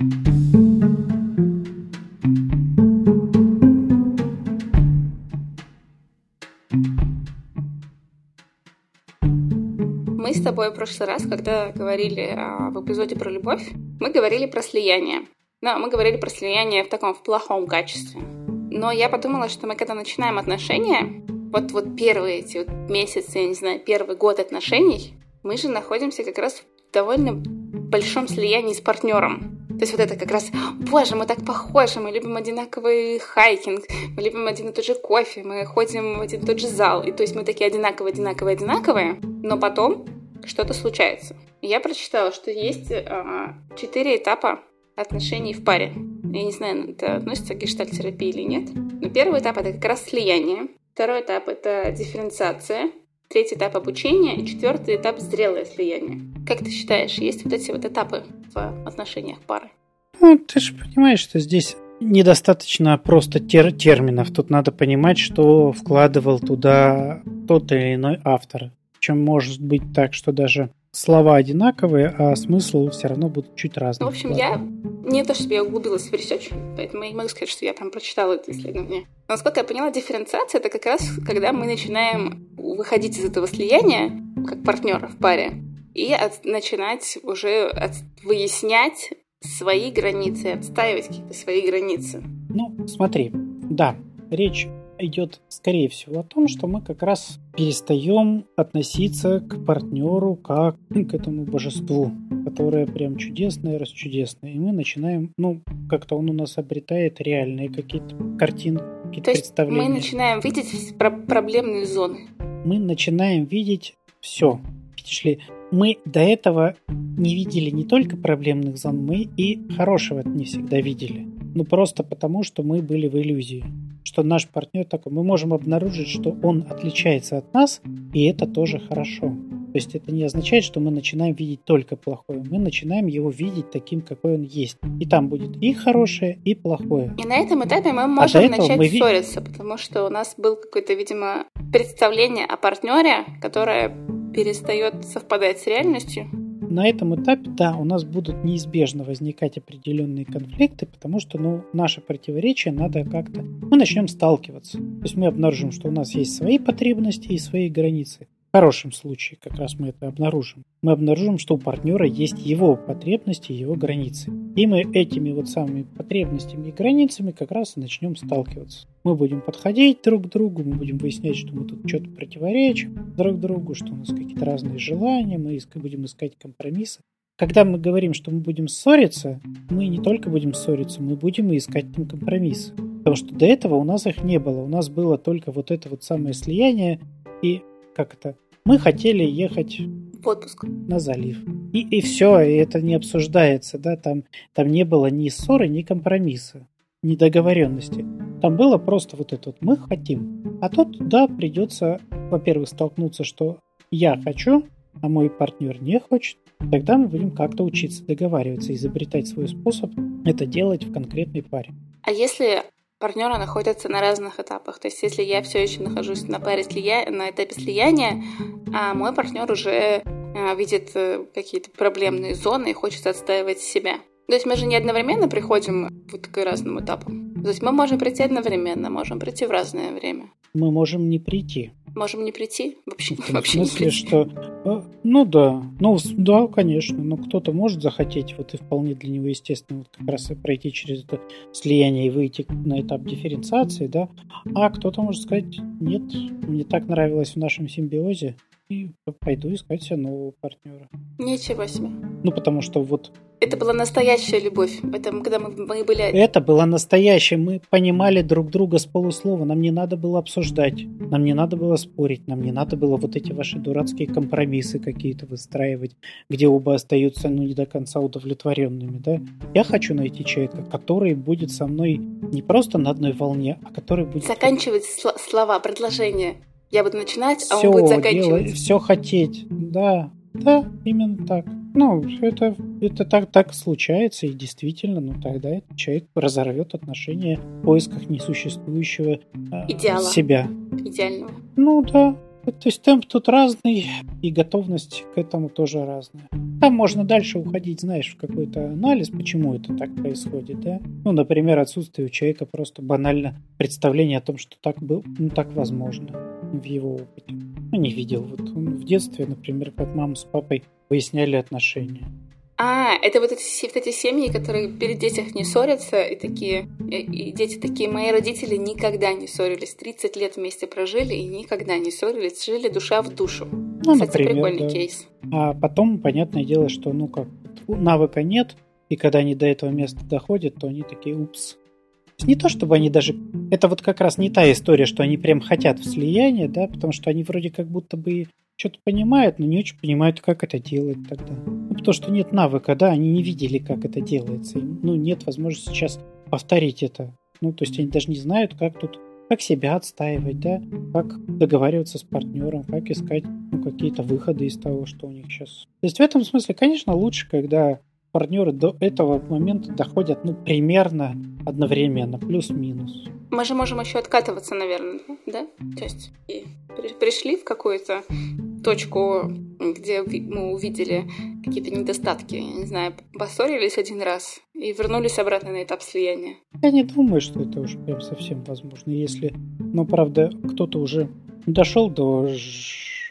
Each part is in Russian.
Мы с тобой в прошлый раз, когда говорили а, в эпизоде про любовь, мы говорили про слияние. Но мы говорили про слияние в таком в плохом качестве. Но я подумала, что мы когда начинаем отношения, вот, вот первые эти вот месяцы, я не знаю, первый год отношений, мы же находимся как раз в довольно большом слиянии с партнером. То есть вот это как раз, боже, мы так похожи, мы любим одинаковый хайкинг, мы любим один и тот же кофе, мы ходим в один и тот же зал. И то есть мы такие одинаковые, одинаковые, одинаковые, но потом что-то случается. Я прочитала, что есть а, четыре этапа отношений в паре. Я не знаю, это относится к гештальтерапии или нет. Но первый этап — это как раз слияние. Второй этап — это дифференциация. Третий этап обучения и четвертый этап зрелое слияние. Как ты считаешь, есть вот эти вот этапы в отношениях пары? Ну, ты же понимаешь, что здесь недостаточно просто тер терминов. Тут надо понимать, что вкладывал туда тот или иной автор. Причем может быть так, что даже слова одинаковые, а смысл все равно будет чуть разный. Ну, в общем, я не то, чтобы я углубилась в research, поэтому я не могу сказать, что я прям прочитала это исследование. Но, насколько я поняла, дифференциация — это как раз, когда мы начинаем выходить из этого слияния, как партнеры в паре, и от, начинать уже от, выяснять свои границы, отстаивать какие-то свои границы. Ну, смотри, да, речь идет, скорее всего, о том, что мы как раз перестаем относиться к партнеру как к этому божеству, которое прям чудесное, расчудесное. И мы начинаем, ну, как-то он у нас обретает реальные какие-то картины, какие-то То есть представления. мы начинаем видеть про- проблемные зоны. Мы начинаем видеть все. Видишь ли, мы до этого не видели не только проблемных зон, мы и хорошего не всегда видели. Ну просто потому, что мы были в иллюзии что наш партнер такой, мы можем обнаружить, что он отличается от нас, и это тоже хорошо. То есть это не означает, что мы начинаем видеть только плохое. Мы начинаем его видеть таким, какой он есть. И там будет и хорошее, и плохое. И на этом этапе мы можем а начать мы... ссориться, потому что у нас был какое-то, видимо, представление о партнере, которое перестает совпадать с реальностью на этом этапе, да, у нас будут неизбежно возникать определенные конфликты, потому что, ну, наше противоречие надо как-то... Мы начнем сталкиваться. То есть мы обнаружим, что у нас есть свои потребности и свои границы. В хорошем случае как раз мы это обнаружим. Мы обнаружим, что у партнера есть его потребности, его границы. И мы этими вот самыми потребностями и границами как раз и начнем сталкиваться. Мы будем подходить друг к другу, мы будем выяснять, что мы тут что-то противоречим друг другу, что у нас какие-то разные желания, мы будем искать компромиссы. Когда мы говорим, что мы будем ссориться, мы не только будем ссориться, мы будем и искать там компромиссы. Потому что до этого у нас их не было. У нас было только вот это вот самое слияние и как это, мы хотели ехать в отпуск на залив. И, и все, и это не обсуждается, да, там, там не было ни ссоры, ни компромисса, ни договоренности. Там было просто вот это вот мы хотим. А тут, да, придется, во-первых, столкнуться, что я хочу, а мой партнер не хочет. Тогда мы будем как-то учиться договариваться, изобретать свой способ это делать в конкретной паре. А если партнеры находятся на разных этапах. То есть, если я все еще нахожусь на паре слия... на этапе слияния, а мой партнер уже а, видит э, какие-то проблемные зоны и хочет отстаивать себя. То есть мы же не одновременно приходим вот к разным этапам. То есть мы можем прийти одновременно, можем прийти в разное время. Мы можем не прийти. Можем не прийти? Вообще, в вообще смысле, не прийти. что... Э, ну да, ну да, конечно, но кто-то может захотеть, вот и вполне для него естественно, вот как раз пройти через это слияние и выйти на этап дифференциации, да, а кто-то может сказать, нет, мне так нравилось в нашем симбиозе, и пойду искать себе нового партнера. Ничего себе. Ну, потому что вот... Это была настоящая любовь. Это когда мы, мы были... Это была настоящая. Мы понимали друг друга с полуслова. Нам не надо было обсуждать. Нам не надо было спорить. Нам не надо было вот эти ваши дурацкие компромиссы какие-то выстраивать, где оба остаются, ну, не до конца удовлетворенными, да? Я хочу найти человека, который будет со мной не просто на одной волне, а который будет... Заканчивать сл- слова, предложения. Я буду начинать, а он будет заканчивать. Делать, все хотеть. Да, да, именно так. Ну, это, это так, так случается, и действительно, ну тогда этот человек разорвет отношения в поисках несуществующего э, Идеала. себя. Идеального. Ну да. То есть темп тут разный, и готовность к этому тоже разная. Там можно дальше уходить, знаешь, в какой-то анализ, почему это так происходит, да? Ну, например, отсутствие у человека просто банально представления о том, что так, был, ну, так возможно в его опыте. Ну, не видел. Вот он в детстве, например, как мама с папой выясняли отношения. А, это вот эти, вот эти семьи, которые перед детях не ссорятся, и такие, и, и дети такие, мои родители никогда не ссорились, 30 лет вместе прожили и никогда не ссорились, жили душа в душу. Ну, Кстати, например, прикольный да. кейс. А потом, понятное дело, что, ну как, навыка нет, и когда они до этого места доходят, то они такие, упс. Не то, чтобы они даже... Это вот как раз не та история, что они прям хотят в слияние, да, потому что они вроде как будто бы что-то понимают, но не очень понимают, как это делать тогда. Ну, потому что нет навыка, да, они не видели, как это делается. Ну, нет возможности сейчас повторить это. Ну, то есть они даже не знают, как тут, как себя отстаивать, да, как договариваться с партнером, как искать ну, какие-то выходы из того, что у них сейчас. То есть в этом смысле, конечно, лучше, когда партнеры до этого момента доходят, ну, примерно одновременно, плюс-минус. Мы же можем еще откатываться, наверное, да? То есть и пришли в какую-то точку, где мы увидели какие-то недостатки, не знаю, поссорились один раз и вернулись обратно на этап слияния. Я не думаю, что это уже прям совсем возможно. Если, ну, правда, кто-то уже дошел до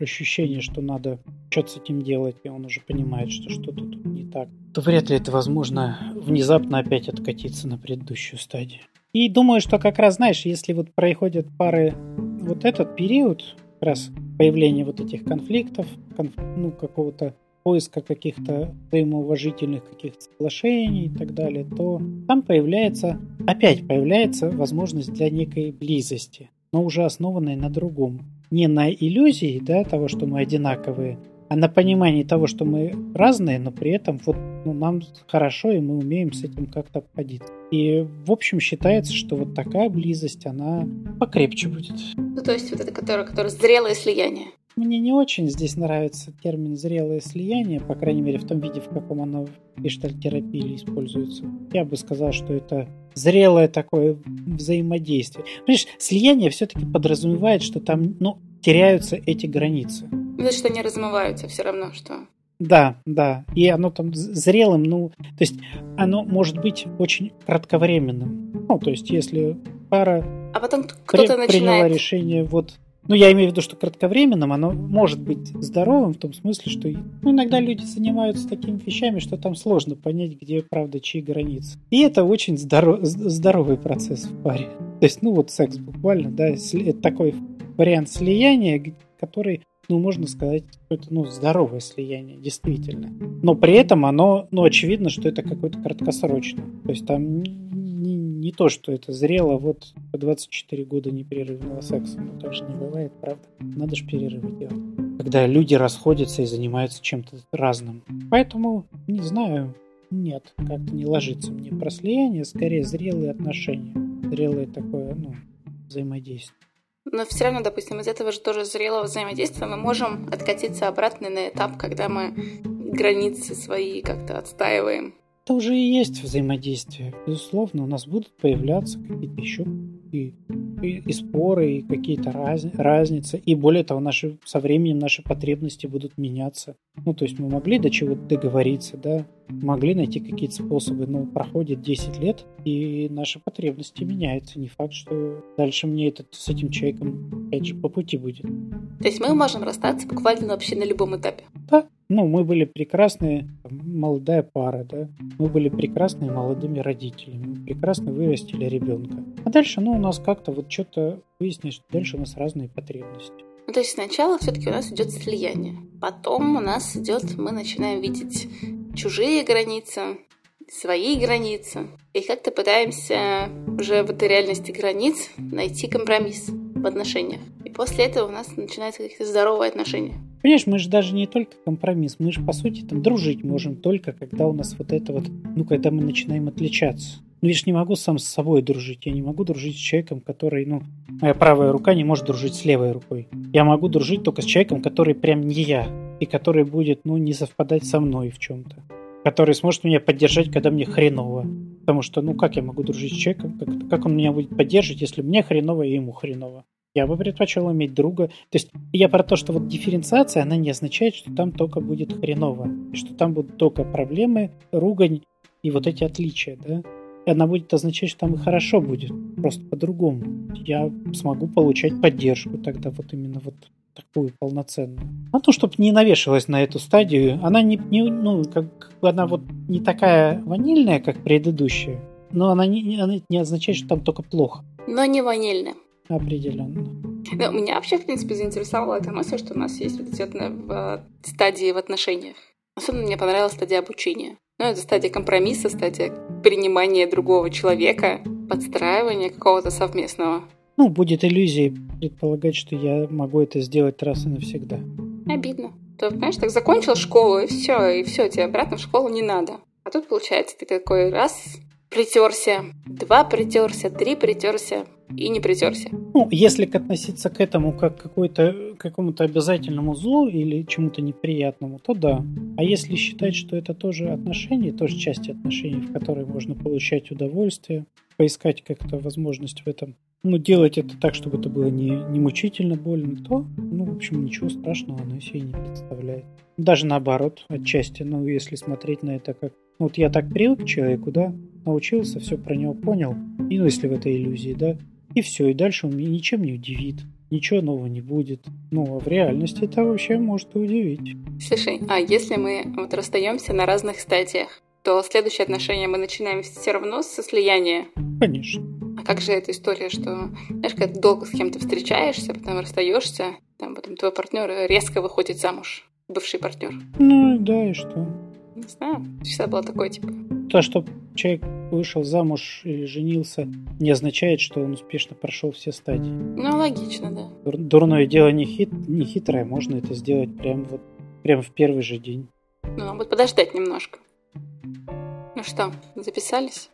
ощущения, что надо что-то с этим делать, и он уже понимает, что что-то тут не так, то вряд ли это возможно внезапно опять откатиться на предыдущую стадию. И думаю, что как раз, знаешь, если вот проходят пары вот этот период, как раз появления вот этих конфликтов, конф, ну, какого-то поиска каких-то взаимоуважительных каких-то соглашений и так далее, то там появляется, опять появляется возможность для некой близости, но уже основанной на другом. Не на иллюзии да, того, что мы одинаковые, а на понимании того, что мы разные, но при этом вот ну, нам хорошо, и мы умеем с этим как-то обходиться. И, в общем, считается, что вот такая близость, она покрепче будет. Ну, то есть вот это, которое, которое зрелое слияние. Мне не очень здесь нравится термин «зрелое слияние», по крайней мере, в том виде, в каком оно в гештальтерапии используется. Я бы сказал, что это зрелое такое взаимодействие. Понимаешь, слияние все-таки подразумевает, что там, ну, теряются эти границы. Ну, что они размываются все равно, что... Да, да. И оно там зрелым, ну, то есть оно может быть очень кратковременным. Ну, то есть если пара а потом кто-то при, начинает... приняла решение вот ну, я имею в виду, что кратковременным оно может быть здоровым в том смысле, что ну, иногда люди занимаются такими вещами, что там сложно понять, где, правда, чьи границы. И это очень здоров, здоровый процесс в паре. То есть, ну, вот секс буквально, да, это такой вариант слияния, который ну, можно сказать, что это, ну, здоровое слияние, действительно. Но при этом оно, ну, очевидно, что это какое-то краткосрочное. То есть там не, то, что это зрело вот по 24 года непрерывного секса. Ну, так же не бывает, правда? Надо же перерывы делать. Когда люди расходятся и занимаются чем-то разным. Поэтому, не знаю, нет, как-то не ложится мне про слияние, скорее зрелые отношения. Зрелое такое, ну, взаимодействие. Но все равно, допустим, из этого же тоже зрелого взаимодействия мы можем откатиться обратно на этап, когда мы границы свои как-то отстаиваем. Это уже и есть взаимодействие. Безусловно, у нас будут появляться какие-то еще и, и, и споры, и какие-то раз, разницы. И более того, наши, со временем наши потребности будут меняться. Ну, то есть мы могли до чего-то договориться, да, могли найти какие-то способы, но проходит 10 лет, и наши потребности меняются. Не факт, что дальше мне этот, с этим человеком, опять же, по пути будет. То есть мы можем расстаться буквально вообще на любом этапе? Да, ну, мы были прекрасные, молодая пара, да, мы были прекрасными молодыми родителями, мы прекрасно вырастили ребенка. А дальше, ну, у нас как-то вот что-то выяснилось, что дальше у нас разные потребности. Ну, то есть сначала все-таки у нас идет слияние. Потом у нас идет, мы начинаем видеть чужие границы, свои границы. И как-то пытаемся уже в этой реальности границ найти компромисс в отношениях. И после этого у нас начинаются какие-то здоровые отношения. Понимаешь, мы же даже не только компромисс, мы же, по сути, там дружить можем только, когда у нас вот это вот, ну, когда мы начинаем отличаться. Ну, я же не могу сам с собой дружить. Я не могу дружить с человеком, который, ну, моя правая рука не может дружить с левой рукой. Я могу дружить только с человеком, который прям не я. И который будет, ну, не совпадать со мной в чем-то. Который сможет меня поддержать, когда мне хреново. Потому что, ну, как я могу дружить с человеком? Как, как он меня будет поддерживать, если мне хреново и ему хреново? Я бы предпочел иметь друга. То есть я про то, что вот дифференциация, она не означает, что там только будет хреново. Что там будут только проблемы, ругань и вот эти отличия, да? Она будет означать, что там и хорошо будет, просто по-другому. Я смогу получать поддержку тогда вот именно вот такую полноценную. А то, чтобы не навешивалась на эту стадию, она не, не ну, как бы она вот не такая ванильная, как предыдущая, но она не, она не означает, что там только плохо. Но не ванильная. Определенно. Ну, меня вообще, в принципе, заинтересовала эта мысль, что у нас есть вот эти в стадии в отношениях. Особенно мне понравилась стадия обучения. Ну, это стадия компромисса, стадия принимания другого человека, подстраивания какого-то совместного. Ну, будет иллюзией предполагать, что я могу это сделать раз и навсегда. Обидно. То, понимаешь, так закончил школу, и все, и все, тебе обратно в школу не надо. А тут, получается, ты такой раз притерся, два притерся, три притерся и не притерся. Ну, если относиться к этому как к какой-то какому-то обязательному злу или чему-то неприятному, то да. А если считать, что это тоже отношения, тоже части отношений, в которые можно получать удовольствие, поискать как-то возможность в этом, ну, делать это так, чтобы это было не, не мучительно больно, то, ну, в общем, ничего страшного оно себе не представляет. Даже наоборот, отчасти, ну, если смотреть на это как ну, вот я так привык к человеку, да, научился, все про него понял, и ну, если в этой иллюзии, да, и все, и дальше он меня ничем не удивит, ничего нового не будет. Ну, а в реальности это вообще может и удивить. Слушай, а если мы вот расстаемся на разных стадиях, то следующие отношения мы начинаем все равно со слияния? Конечно. А как же эта история, что, знаешь, когда ты долго с кем-то встречаешься, потом расстаешься, там потом твой партнер резко выходит замуж, бывший партнер? Ну, да, и что? Не знаю, всегда было такое, типа... То, что человек вышел замуж или женился, не означает, что он успешно прошел все стадии. Ну, логично, да. Дурное дело не, хит, не хитрое, можно это сделать прямо вот прямо в первый же день. Ну, надо будет подождать немножко. Ну что, записались?